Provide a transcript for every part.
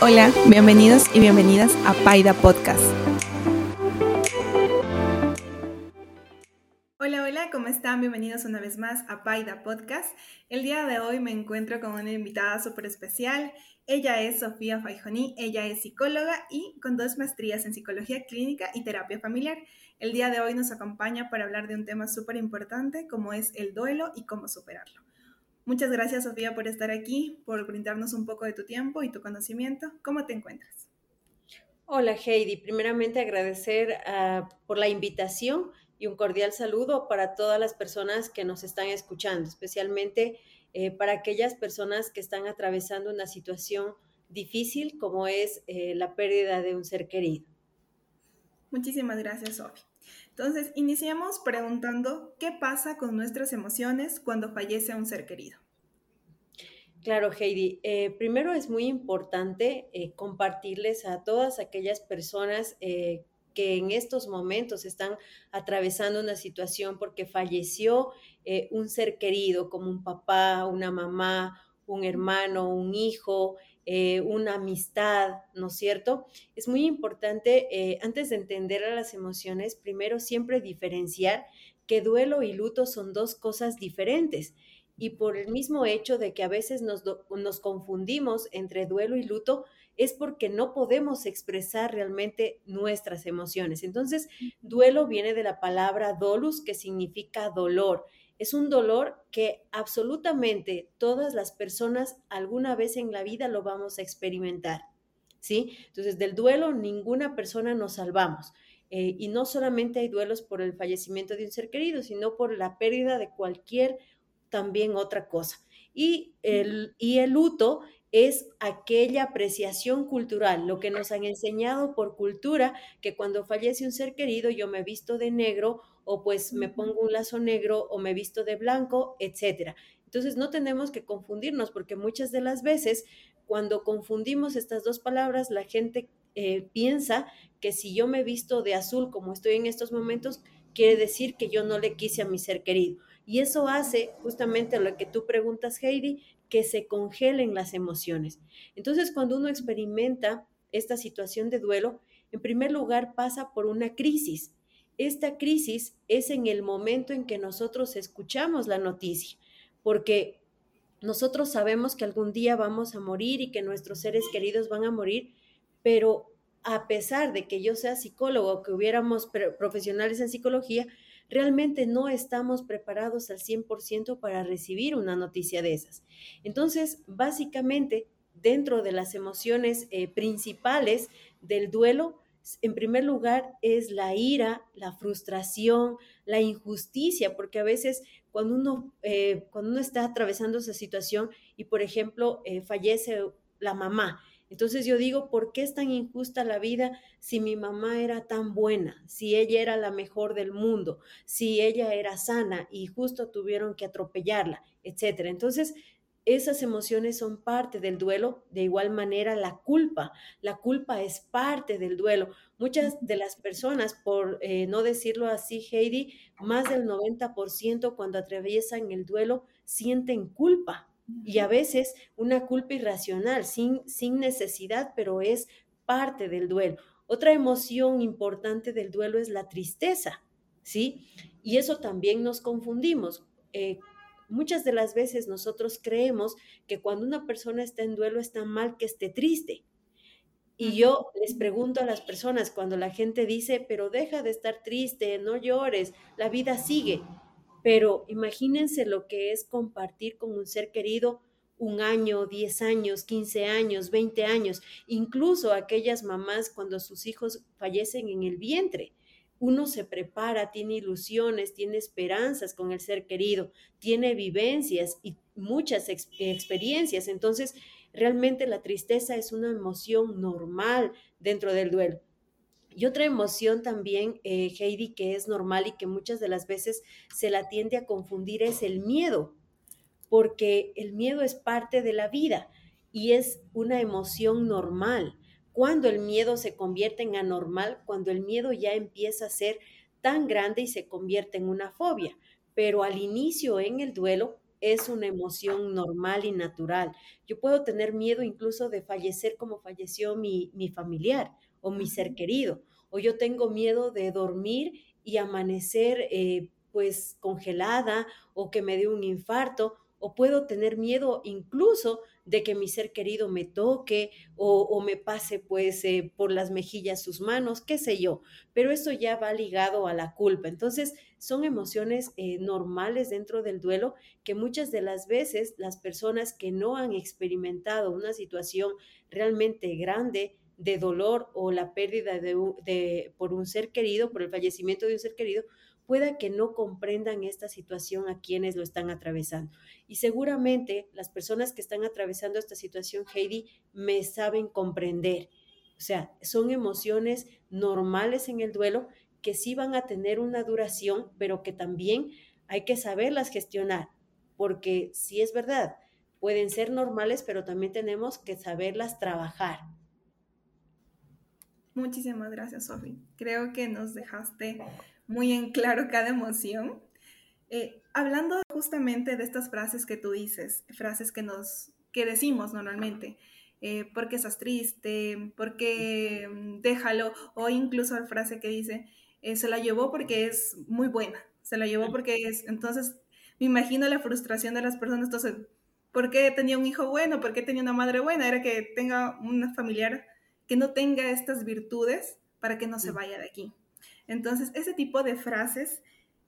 Hola, bienvenidos y bienvenidas a Paida Podcast. Hola, hola, ¿cómo están? Bienvenidos una vez más a Paida Podcast. El día de hoy me encuentro con una invitada súper especial. Ella es Sofía Faijoní, ella es psicóloga y con dos maestrías en psicología clínica y terapia familiar. El día de hoy nos acompaña para hablar de un tema súper importante como es el duelo y cómo superarlo. Muchas gracias, Sofía, por estar aquí, por brindarnos un poco de tu tiempo y tu conocimiento. ¿Cómo te encuentras? Hola, Heidi. Primeramente, agradecer ah, por la invitación y un cordial saludo para todas las personas que nos están escuchando, especialmente eh, para aquellas personas que están atravesando una situación difícil como es eh, la pérdida de un ser querido. Muchísimas gracias, Sofía. Entonces, iniciamos preguntando qué pasa con nuestras emociones cuando fallece un ser querido. Claro, Heidi. Eh, primero es muy importante eh, compartirles a todas aquellas personas eh, que en estos momentos están atravesando una situación porque falleció un ser querido, como un papá, una mamá, un hermano, un hijo, una amistad, ¿no es cierto? Es muy importante, antes de entender a las emociones, primero siempre diferenciar que duelo y luto son dos cosas diferentes. Y por el mismo hecho de que a veces nos, nos confundimos entre duelo y luto, es porque no podemos expresar realmente nuestras emociones. Entonces, duelo viene de la palabra dolus, que significa dolor es un dolor que absolutamente todas las personas alguna vez en la vida lo vamos a experimentar. ¿Sí? Entonces, del duelo ninguna persona nos salvamos. Eh, y no solamente hay duelos por el fallecimiento de un ser querido, sino por la pérdida de cualquier también otra cosa. Y el, y el luto es aquella apreciación cultural, lo que nos han enseñado por cultura, que cuando fallece un ser querido yo me visto de negro o pues me pongo un lazo negro o me visto de blanco, etcétera. Entonces no tenemos que confundirnos porque muchas de las veces cuando confundimos estas dos palabras, la gente eh, piensa que si yo me visto de azul como estoy en estos momentos, quiere decir que yo no le quise a mi ser querido. Y eso hace justamente lo que tú preguntas, Heidi, que se congelen las emociones. Entonces, cuando uno experimenta esta situación de duelo, en primer lugar pasa por una crisis. Esta crisis es en el momento en que nosotros escuchamos la noticia, porque nosotros sabemos que algún día vamos a morir y que nuestros seres queridos van a morir, pero a pesar de que yo sea psicólogo, que hubiéramos profesionales en psicología, realmente no estamos preparados al 100% para recibir una noticia de esas. Entonces, básicamente, dentro de las emociones eh, principales del duelo, en primer lugar, es la ira, la frustración, la injusticia, porque a veces cuando uno, eh, cuando uno está atravesando esa situación y, por ejemplo, eh, fallece la mamá, entonces yo digo, ¿por qué es tan injusta la vida si mi mamá era tan buena, si ella era la mejor del mundo, si ella era sana y justo tuvieron que atropellarla, etcétera? Entonces, esas emociones son parte del duelo, de igual manera la culpa. La culpa es parte del duelo. Muchas de las personas, por eh, no decirlo así, Heidi, más del 90% cuando atraviesan el duelo sienten culpa. Y a veces una culpa irracional, sin, sin necesidad, pero es parte del duelo. Otra emoción importante del duelo es la tristeza, ¿sí? Y eso también nos confundimos. Eh, Muchas de las veces nosotros creemos que cuando una persona está en duelo está mal que esté triste. Y yo les pregunto a las personas cuando la gente dice, pero deja de estar triste, no llores, la vida sigue. Pero imagínense lo que es compartir con un ser querido un año, 10 años, 15 años, 20 años, incluso aquellas mamás cuando sus hijos fallecen en el vientre uno se prepara, tiene ilusiones, tiene esperanzas con el ser querido, tiene vivencias y muchas experiencias. Entonces, realmente la tristeza es una emoción normal dentro del duelo. Y otra emoción también, eh, Heidi, que es normal y que muchas de las veces se la tiende a confundir es el miedo, porque el miedo es parte de la vida y es una emoción normal cuando el miedo se convierte en anormal, cuando el miedo ya empieza a ser tan grande y se convierte en una fobia. Pero al inicio en el duelo, es una emoción normal y natural. Yo puedo tener miedo incluso de fallecer como falleció mi, familiar o mi ser querido, o yo tengo miedo de dormir y amanecer eh, pues congelada o que me dé un infarto, o puedo tener miedo incluso de que mi ser querido me toque o, me pase pues eh, por las mejillas sus manos, qué sé yo, pero eso ya va ligado a la culpa. Entonces, son emociones eh, normales dentro del duelo que muchas de las veces las personas que no han experimentado una situación realmente grande de dolor o la pérdida de, por un ser querido, por el fallecimiento de un ser querido, pueda que no comprendan esta situación a quienes lo están atravesando. Y seguramente las personas que están atravesando esta situación, Heidi, me saben comprender. O sea, son emociones normales en el duelo que sí van a tener una duración, pero que también hay que saberlas gestionar, porque si es verdad, pueden ser normales, pero también tenemos que saberlas trabajar. Muchísimas gracias, Sofi. Creo que nos dejaste muy en claro cada emoción. Eh, hablando justamente de estas frases que tú dices, frases que nos que decimos normalmente, eh, porque estás triste, porque mm, déjalo, o incluso la frase que dice, eh, se la llevó porque es muy buena, se la llevó porque es, entonces me imagino la frustración de las personas, entonces, ¿por qué tenía un hijo bueno? ¿Por qué tenía una madre buena? Era que tenga una familiar que no tenga estas virtudes para que no se vaya de aquí. Entonces, ese tipo de frases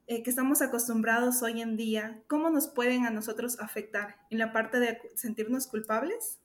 eh, que estamos acostumbrados hoy en día, ¿cómo nos pueden a nosotros afectar en la parte de sentirnos culpables?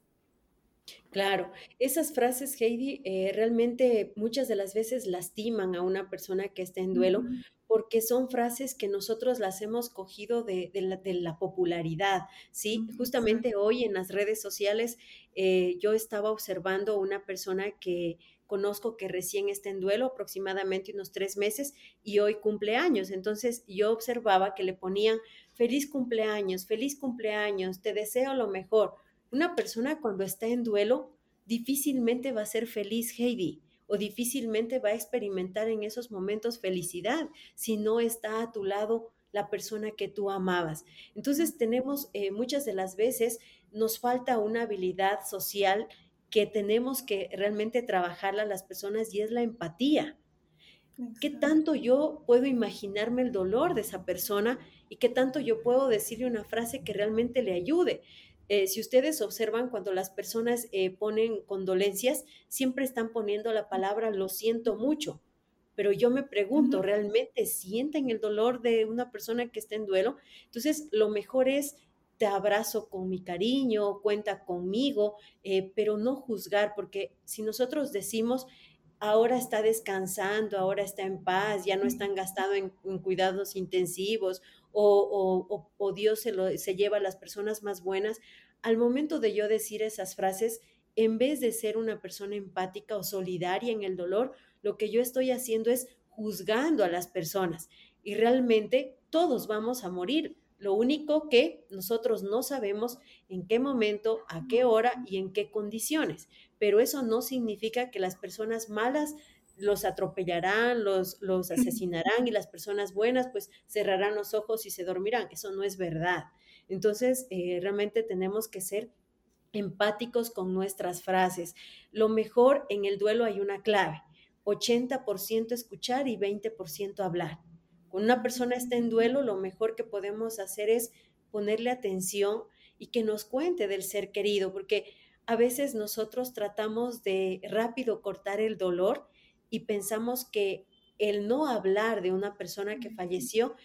Claro, esas frases, Heidi, eh, realmente muchas de las veces lastiman a una persona que está en duelo porque son frases que nosotros las hemos cogido de, la, popularidad, ¿sí? Justamente hoy en las redes sociales eh, yo estaba observando una persona que conozco que recién está en duelo, aproximadamente unos tres meses, y hoy cumpleaños. Entonces yo observaba que le ponían feliz cumpleaños, feliz cumpleaños, te deseo lo mejor. Una persona cuando está en duelo difícilmente va a ser feliz, Heidi, o difícilmente va a experimentar en esos momentos felicidad si no está a tu lado la persona que tú amabas. Entonces tenemos eh, muchas de las veces nos falta una habilidad social que tenemos que realmente trabajarla a las personas y es la empatía. ¿Qué tanto yo puedo imaginarme el dolor de esa persona y qué tanto yo puedo decirle una frase que realmente le ayude? Eh, si ustedes observan, cuando las personas eh, ponen condolencias, siempre están poniendo la palabra lo siento mucho. Pero yo me pregunto, ¿realmente sienten el dolor de una persona que está en duelo? Entonces, lo mejor es te abrazo con mi cariño, cuenta conmigo, eh, pero no juzgar, porque si nosotros decimos, ahora está descansando, ahora está en paz, ya no están gastado en, cuidados intensivos o, o, Dios se, lo, se lleva a las personas más buenas, al momento de yo decir esas frases, en vez de ser una persona empática o solidaria en el dolor, lo que yo estoy haciendo es juzgando a las personas. Y realmente todos vamos a morir, lo único que nosotros no sabemos en qué momento, a qué hora y en qué condiciones. Pero eso no significa que las personas malas los atropellarán, los, los asesinarán y las personas buenas pues cerrarán los ojos y se dormirán. Eso no es verdad. Entonces, eh, realmente tenemos que ser empáticos con nuestras frases. Lo mejor en el duelo hay una clave, 80% escuchar y 20% hablar. Cuando una persona está en duelo, lo mejor que podemos hacer es ponerle atención y que nos cuente del ser querido, porque a veces nosotros tratamos de rápido cortar el dolor y pensamos que el no hablar de una persona que falleció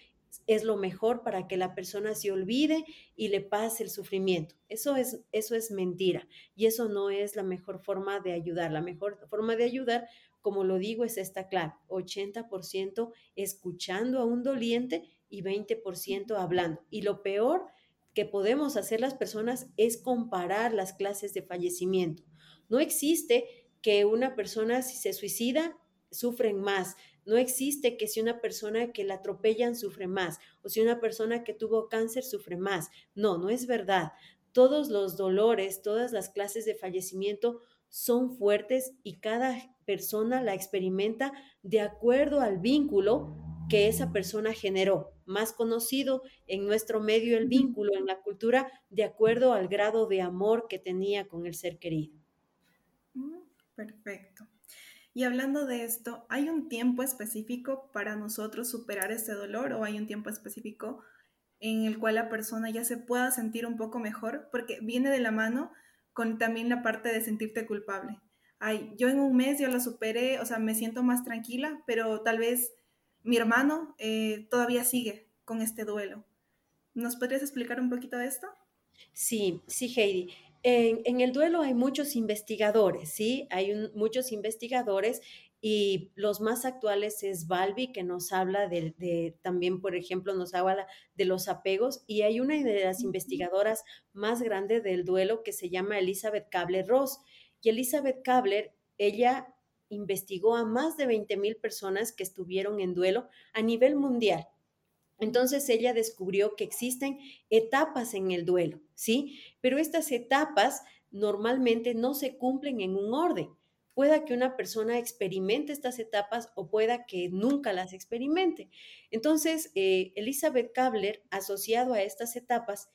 es lo mejor para que la persona se olvide y le pase el sufrimiento. Eso es, eso es mentira y eso no es la mejor forma de ayudar. La mejor forma de ayudar como lo digo, es esta clave, 80% escuchando a un doliente y 20% hablando. Y lo peor que podemos hacer las personas es comparar las clases de fallecimiento. No existe que una persona si se suicida sufren más. No existe que si una persona que la atropellan sufre más o si una persona que tuvo cáncer sufre más. No, no es verdad. Todos los dolores, todas las clases de fallecimiento son fuertes y cada persona la experimenta de acuerdo al vínculo que esa persona generó, más conocido en nuestro medio el vínculo, en la cultura, de acuerdo al grado de amor que tenía con el ser querido. Perfecto. Y hablando de esto, ¿hay un tiempo específico para nosotros superar este dolor o hay un tiempo específico en el cual la persona ya se pueda sentir un poco mejor? Porque viene de la mano con también la parte de sentirte culpable. Ay, yo en un mes ya lo superé, o sea, me siento más tranquila, pero tal vez mi hermano eh, todavía sigue con este duelo. ¿Nos podrías explicar un poquito de esto? Sí, sí, Heidi. En, el duelo hay muchos investigadores, ¿sí? Hay muchos investigadores y los más actuales es Balbi, que nos habla de, también, por ejemplo, nos habla de los apegos, y hay una de las investigadoras más grandes del duelo que se llama Elizabeth Kabler-Ross. Y Elizabeth Kabler, ella investigó a más de 20 mil personas que estuvieron en duelo a nivel mundial. Entonces ella descubrió que existen etapas en el duelo, ¿sí? Pero estas etapas normalmente no se cumplen en un orden. Pueda que una persona experimente estas etapas o pueda que nunca las experimente. Entonces, eh, Elizabeth Kabler, asociado a estas etapas,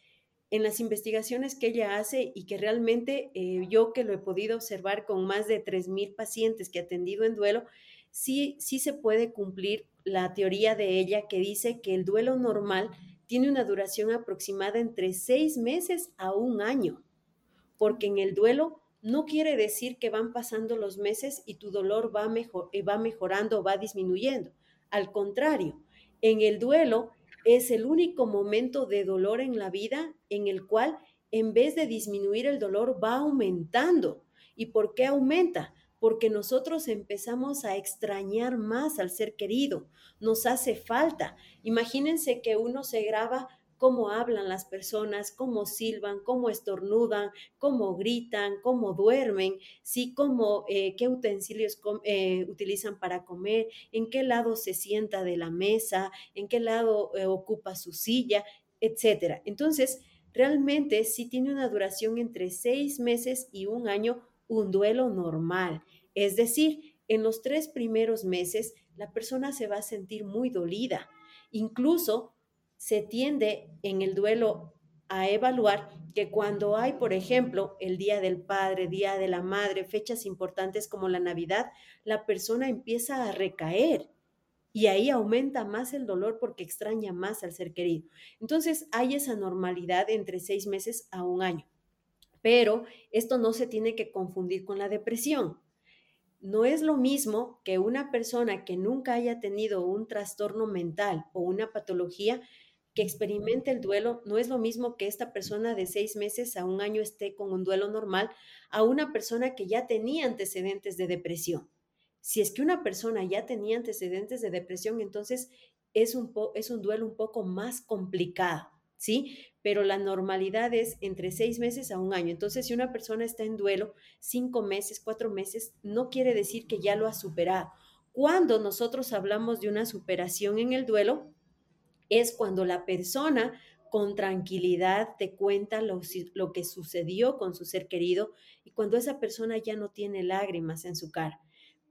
en las investigaciones que ella hace y que realmente eh, yo que lo he podido observar con más de 3.000 pacientes que he atendido en duelo, sí, sí se puede cumplir la teoría de ella que dice que el duelo normal tiene una duración aproximada entre seis meses a un año, porque en el duelo no quiere decir que van pasando los meses y tu dolor va, mejor, eh, va mejorando o va disminuyendo. Al contrario, en el duelo es el único momento de dolor en la vida en el cual en vez de disminuir el dolor va aumentando. ¿Y por qué aumenta? Porque nosotros empezamos a extrañar más al ser querido, nos hace falta. Imagínense que uno se graba cómo hablan las personas, cómo silban, cómo estornudan, cómo gritan, cómo duermen, sí, cómo, eh, qué utensilios eh, utilizan para comer, en qué lado se sienta de la mesa, en qué lado eh, ocupa su silla, etcétera. Entonces, realmente sí tiene una duración entre seis meses y un año un duelo normal. Es decir, en los tres primeros meses la persona se va a sentir muy dolida. Incluso se tiende en el duelo a evaluar que cuando hay, por ejemplo, el Día del Padre, Día de la Madre, fechas importantes como la Navidad, la persona empieza a recaer y ahí aumenta más el dolor porque extraña más al ser querido. Entonces hay esa normalidad entre seis meses a un año. Pero esto no se tiene que confundir con la depresión. No es lo mismo que una persona que nunca haya tenido un trastorno mental o una patología que experimente el duelo, no es lo mismo que esta persona de seis meses a un año esté con un duelo normal a una persona que ya tenía antecedentes de depresión. Si es que una persona ya tenía antecedentes de depresión, entonces es un, es un duelo un poco más complicado. ¿Sí? Pero la normalidad es entre seis meses a un año. Entonces, si una persona está en duelo cinco meses, cuatro meses, no quiere decir que ya lo ha superado. Cuando nosotros hablamos de una superación en el duelo, es cuando la persona con tranquilidad te cuenta lo, que sucedió con su ser querido y cuando esa persona ya no tiene lágrimas en su cara.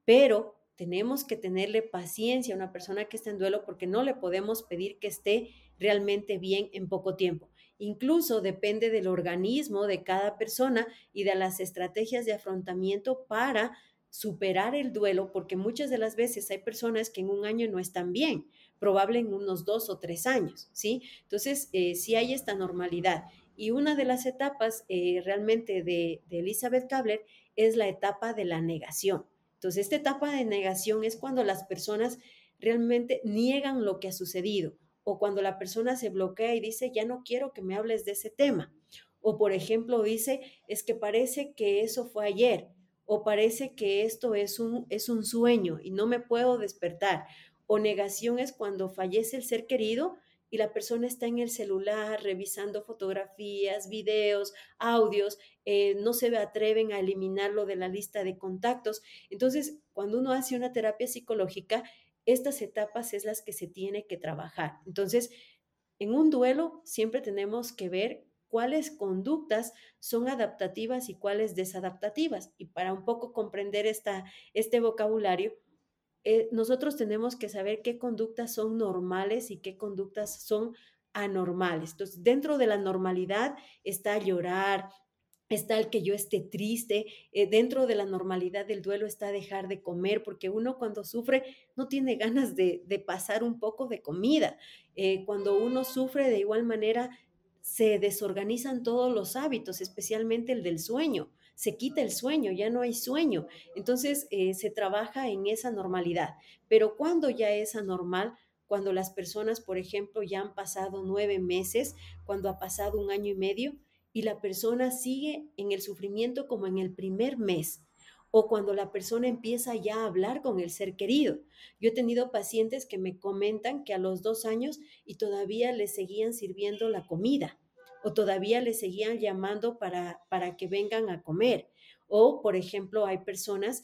Pero tenemos que tenerle paciencia a una persona que está en duelo porque no le podemos pedir que esté realmente bien en poco tiempo. Incluso depende del organismo de cada persona y de las estrategias de afrontamiento para superar el duelo, porque muchas de las veces hay personas que en un año no están bien, probable en unos dos o tres años, ¿sí? Entonces, eh, sí hay esta normalidad. Y una de las etapas eh, realmente de, de Elizabeth Kabler es la etapa de la negación. Entonces, esta etapa de negación es cuando las personas realmente niegan lo que ha sucedido o cuando la persona se bloquea y dice, ya no quiero que me hables de ese tema. O por ejemplo dice, es que parece que eso fue ayer, o parece que esto es un, es un sueño y no me puedo despertar. O negación es cuando fallece el ser querido y la persona está en el celular revisando fotografías, videos, audios, eh, no se atreven a eliminarlo de la lista de contactos. Entonces, cuando uno hace una terapia psicológica, estas etapas es las que se tiene que trabajar. Entonces, en un duelo siempre tenemos que ver cuáles conductas son adaptativas y cuáles desadaptativas. Y para un poco comprender este vocabulario, eh, nosotros tenemos que saber qué conductas son normales y qué conductas son anormales. Entonces, dentro de la normalidad está llorar, está el que yo esté triste, eh, dentro de la normalidad del duelo está dejar de comer, porque uno cuando sufre no tiene ganas de, pasar un poco de comida. Eh, cuando uno sufre de igual manera, se desorganizan todos los hábitos, especialmente el del sueño. Se quita el sueño, ya no hay sueño. Entonces eh, se trabaja en esa normalidad. Pero cuando ya es anormal, cuando las personas, por ejemplo, ya han pasado nueve meses, cuando ha pasado un año y medio, y la persona sigue en el sufrimiento como en el primer mes o cuando la persona empieza ya a hablar con el ser querido. Yo he tenido pacientes que me comentan que a los dos años y todavía le seguían sirviendo la comida o todavía le seguían llamando para, para que vengan a comer. O, por ejemplo, hay personas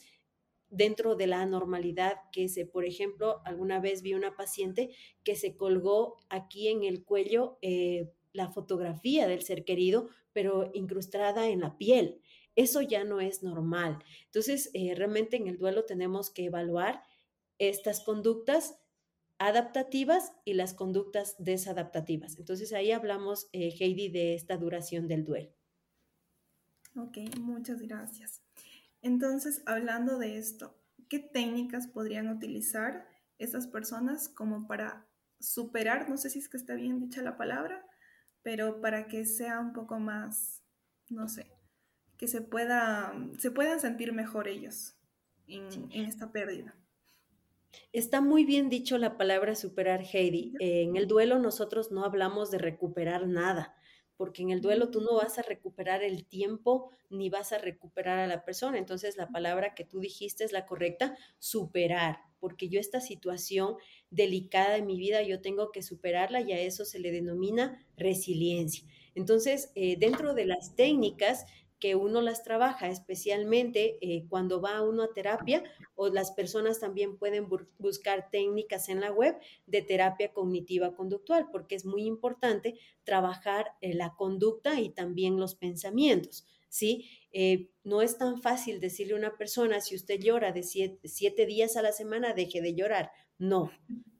dentro de la normalidad que se, por ejemplo, alguna vez vi una paciente que se colgó aquí en el cuello eh, la fotografía del ser querido, pero incrustada en la piel. Eso ya no es normal. Entonces, eh, realmente en el duelo tenemos que evaluar estas conductas adaptativas y las conductas desadaptativas. Entonces, ahí hablamos, eh, Heidi, de esta duración del duelo. Ok, muchas gracias. Entonces, hablando de esto, ¿qué técnicas podrían utilizar esas personas como para superar, no sé si es que está bien dicha la palabra, pero para que sea un poco más, no sé, que se, pueda, se puedan sentir mejor ellos en, esta pérdida. Está muy bien dicho la palabra superar, Heidi. en el duelo nosotros no hablamos de recuperar nada, porque en el duelo tú no vas a recuperar el tiempo ni vas a recuperar a la persona. Entonces la palabra que tú dijiste es la correcta, superar, porque yo esta situación delicada de mi vida yo tengo que superarla y a eso se le denomina resiliencia. Entonces, eh, dentro de las técnicas que uno las trabaja, especialmente eh, cuando va uno a terapia, o las personas también pueden buscar técnicas en la web de terapia cognitiva conductual, porque es muy importante trabajar eh, la conducta y también los pensamientos. ¿sí? no es tan fácil decirle a una persona, si usted llora de siete, días a la semana, deje de llorar. No.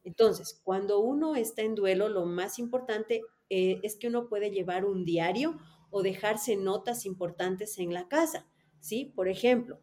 Entonces, cuando uno está en duelo, lo más importante eh, es que uno puede llevar un diario o dejarse notas importantes en la casa, ¿sí? Por ejemplo,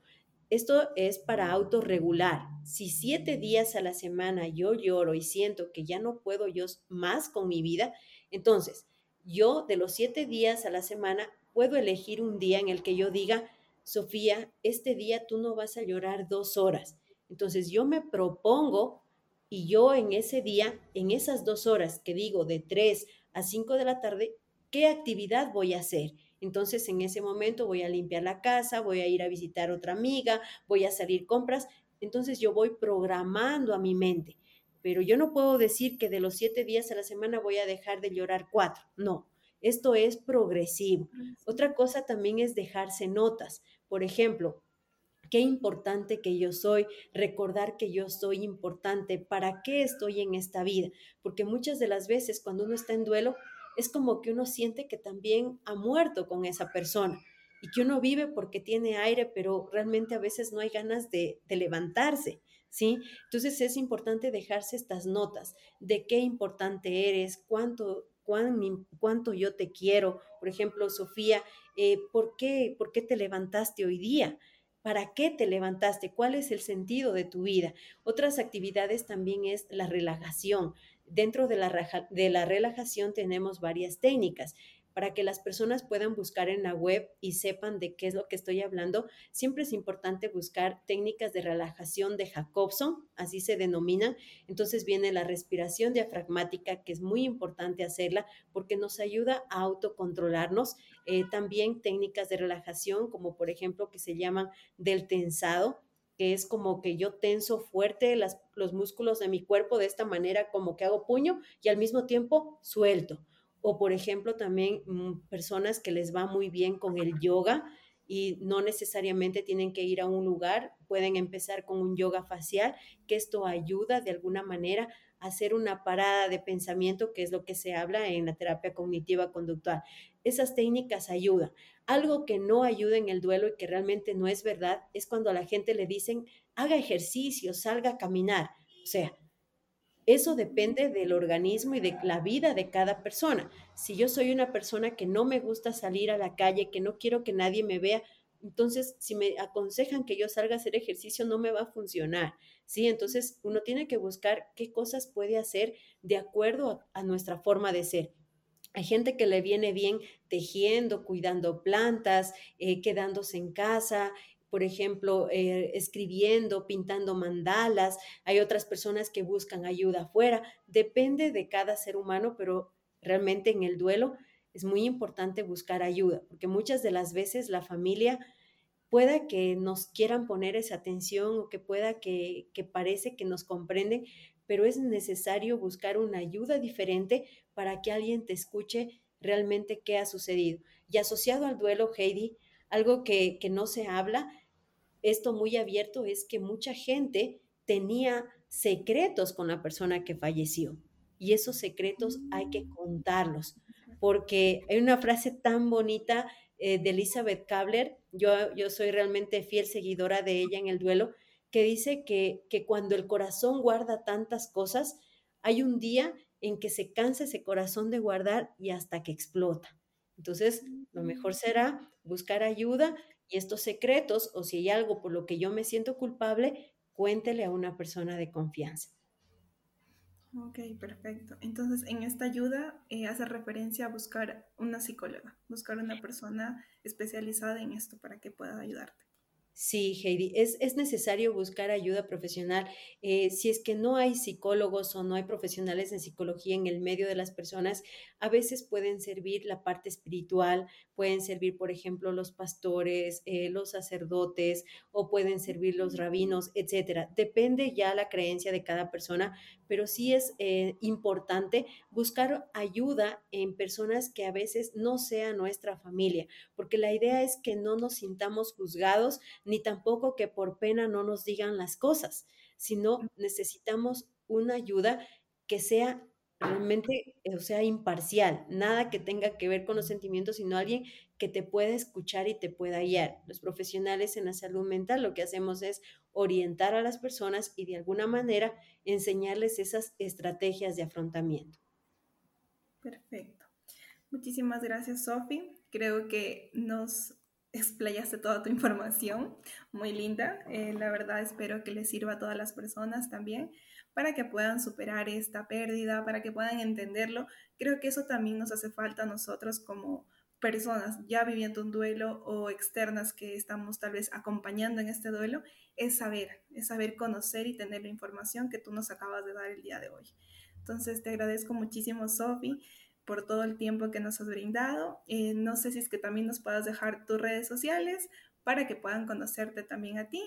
esto es para autorregular. Si siete días a la semana yo lloro y siento que ya no puedo yo más con mi vida, entonces yo de los siete días a la semana puedo elegir un día en el que yo diga, Sofía, este día tú no vas a llorar dos horas. Entonces yo me propongo y yo en ese día, en esas dos horas que digo de 3 a 5 de la tarde, ¿qué actividad voy a hacer? Entonces en ese momento voy a limpiar la casa, voy a ir a visitar otra amiga, voy a salir compras. Entonces yo voy programando a mi mente. Pero yo no puedo decir que de los siete días a la semana voy a dejar de llorar cuatro. No, esto es progresivo. Otra cosa también es dejarse notas. Por ejemplo, qué importante que yo soy, recordar que yo soy importante, para qué estoy en esta vida, porque muchas de las veces cuando uno está en duelo es como que uno siente que también ha muerto con esa persona y que uno vive porque tiene aire, pero realmente a veces no hay ganas de, levantarse. ¿Sí? Entonces es importante dejarse estas notas de qué importante eres, cuánto, cuánto yo te quiero. Por ejemplo, Sofía, eh, ¿por, qué, ¿por qué te levantaste hoy día? ¿Para qué te levantaste? ¿Cuál es el sentido de tu vida? Otras actividades también es la relajación. Dentro de la, de la relajación tenemos varias técnicas para que las personas puedan buscar en la web y sepan de qué es lo que estoy hablando, siempre es importante buscar técnicas de relajación de Jacobson, así se denominan. Entonces viene la respiración diafragmática, que es muy importante hacerla porque nos ayuda a autocontrolarnos. Eh, también técnicas de relajación, como por ejemplo que se llaman del tensado, que es como que yo tenso fuerte los músculos de mi cuerpo de esta manera, como que hago puño y al mismo tiempo suelto o por ejemplo también mm, personas que les va muy bien con el yoga y no necesariamente tienen que ir a un lugar, pueden empezar con un yoga facial, que esto ayuda de alguna manera a hacer una parada de pensamiento, que es lo que se habla en la terapia cognitiva conductual. Esas técnicas ayudan. Algo que no ayuda en el duelo y que realmente no es verdad es cuando a la gente le dicen, haga ejercicio, salga a caminar. O sea, eso depende del organismo y de la vida de cada persona. Si yo soy una persona que no me gusta salir a la calle, que no quiero que nadie me vea, entonces si me aconsejan que yo salga a hacer ejercicio no me va a funcionar. ¿sí? Entonces uno tiene que buscar qué cosas puede hacer de acuerdo a, nuestra forma de ser. Hay gente que le viene bien tejiendo, cuidando plantas, eh, quedándose en casa, por ejemplo, eh, escribiendo, pintando mandalas. Hay otras personas que buscan ayuda afuera. Depende de cada ser humano, pero realmente en el duelo es muy importante buscar ayuda, porque muchas de las veces la familia pueda que nos quieran poner esa atención o que pueda que, que parece que nos comprenden, pero es necesario buscar una ayuda diferente para que alguien te escuche realmente qué ha sucedido. Y asociado al duelo, Heidi, algo que, que no se habla, esto muy abierto, es que mucha gente tenía secretos con la persona que falleció. Y esos secretos hay que mm. contarlos, porque hay una frase tan bonita eh, de Elizabeth Kabler, yo, yo soy realmente fiel seguidora de ella en el duelo, que dice que, que cuando el corazón guarda tantas cosas, hay un día en que se cansa ese corazón de guardar y hasta que explota. Entonces, lo mejor será buscar ayuda y estos secretos, o si hay algo por lo que yo me siento culpable, cuéntele a una persona de confianza. Ok, perfecto. Entonces, en esta ayuda eh, hace referencia a buscar una psicóloga, buscar una persona especializada en esto para que pueda ayudarte. Sí, Heidi, es, es, necesario buscar ayuda profesional. Eh, si es que no hay psicólogos o no hay profesionales en psicología en el medio de las personas, a veces pueden servir la parte espiritual, pueden servir, por ejemplo, los pastores, eh, los sacerdotes o pueden servir los rabinos, etcétera. Depende ya la creencia de cada persona, pero sí es eh, importante buscar ayuda en personas que a veces no sean nuestra familia, porque la idea es que no nos sintamos juzgados ni tampoco que por pena no nos digan las cosas, sino necesitamos una ayuda que sea realmente, eh, o sea, imparcial, nada que tenga que ver con los sentimientos, sino alguien que te pueda escuchar y te pueda guiar. Los profesionales en la salud mental lo que hacemos es orientar a las personas y de alguna manera enseñarles esas estrategias de afrontamiento. Perfecto. Muchísimas gracias, Sofi. Creo que nos explayaste toda tu información, muy linda. Eh, la verdad espero que les sirva a todas las personas también para que puedan superar esta pérdida, para que puedan entenderlo. Creo que eso también nos hace falta a nosotros como personas ya viviendo un duelo o externas que estamos tal vez acompañando en este duelo, es saber, es saber conocer y tener la información que tú nos acabas de dar el día de hoy. Entonces te agradezco muchísimo, Sofi, por todo el tiempo que nos has brindado. Eh, no sé si es que también nos puedas dejar tus redes sociales para que puedan conocerte también a ti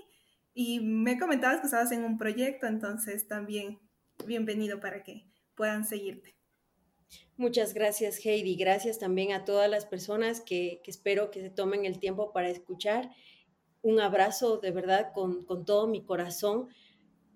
y me comentabas que estabas en un proyecto, entonces también bienvenido para que puedan seguirte. Muchas gracias, Heidi. Gracias también a todas las personas que, espero que se tomen el tiempo para escuchar. Un abrazo de verdad con, con todo mi corazón,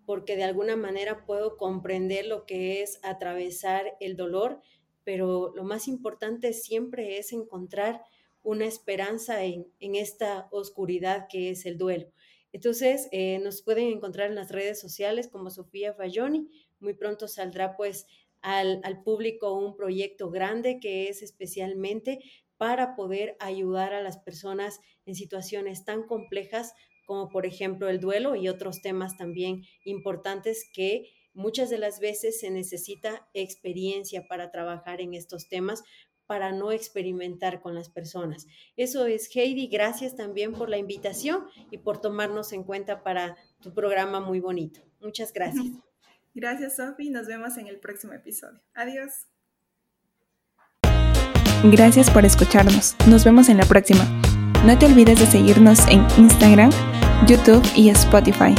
porque de alguna manera puedo comprender lo que es atravesar el dolor, pero lo más importante siempre es encontrar una esperanza en, en esta oscuridad que es el duelo. Entonces, eh, nos pueden encontrar en las redes sociales como Sofía Fayoni. Muy pronto saldrá pues al, al, público un proyecto grande que es especialmente para poder ayudar a las personas en situaciones tan complejas como por ejemplo el duelo y otros temas también importantes que muchas de las veces se necesita experiencia para trabajar en estos temas para no experimentar con las personas. Eso es, Heidi, gracias también por la invitación y por tomarnos en cuenta para tu programa muy bonito. Muchas gracias. Gracias, Sofi. Nos vemos en el próximo episodio. Adiós. Gracias por escucharnos. Nos vemos en la próxima. No te olvides de seguirnos en Instagram, YouTube y Spotify.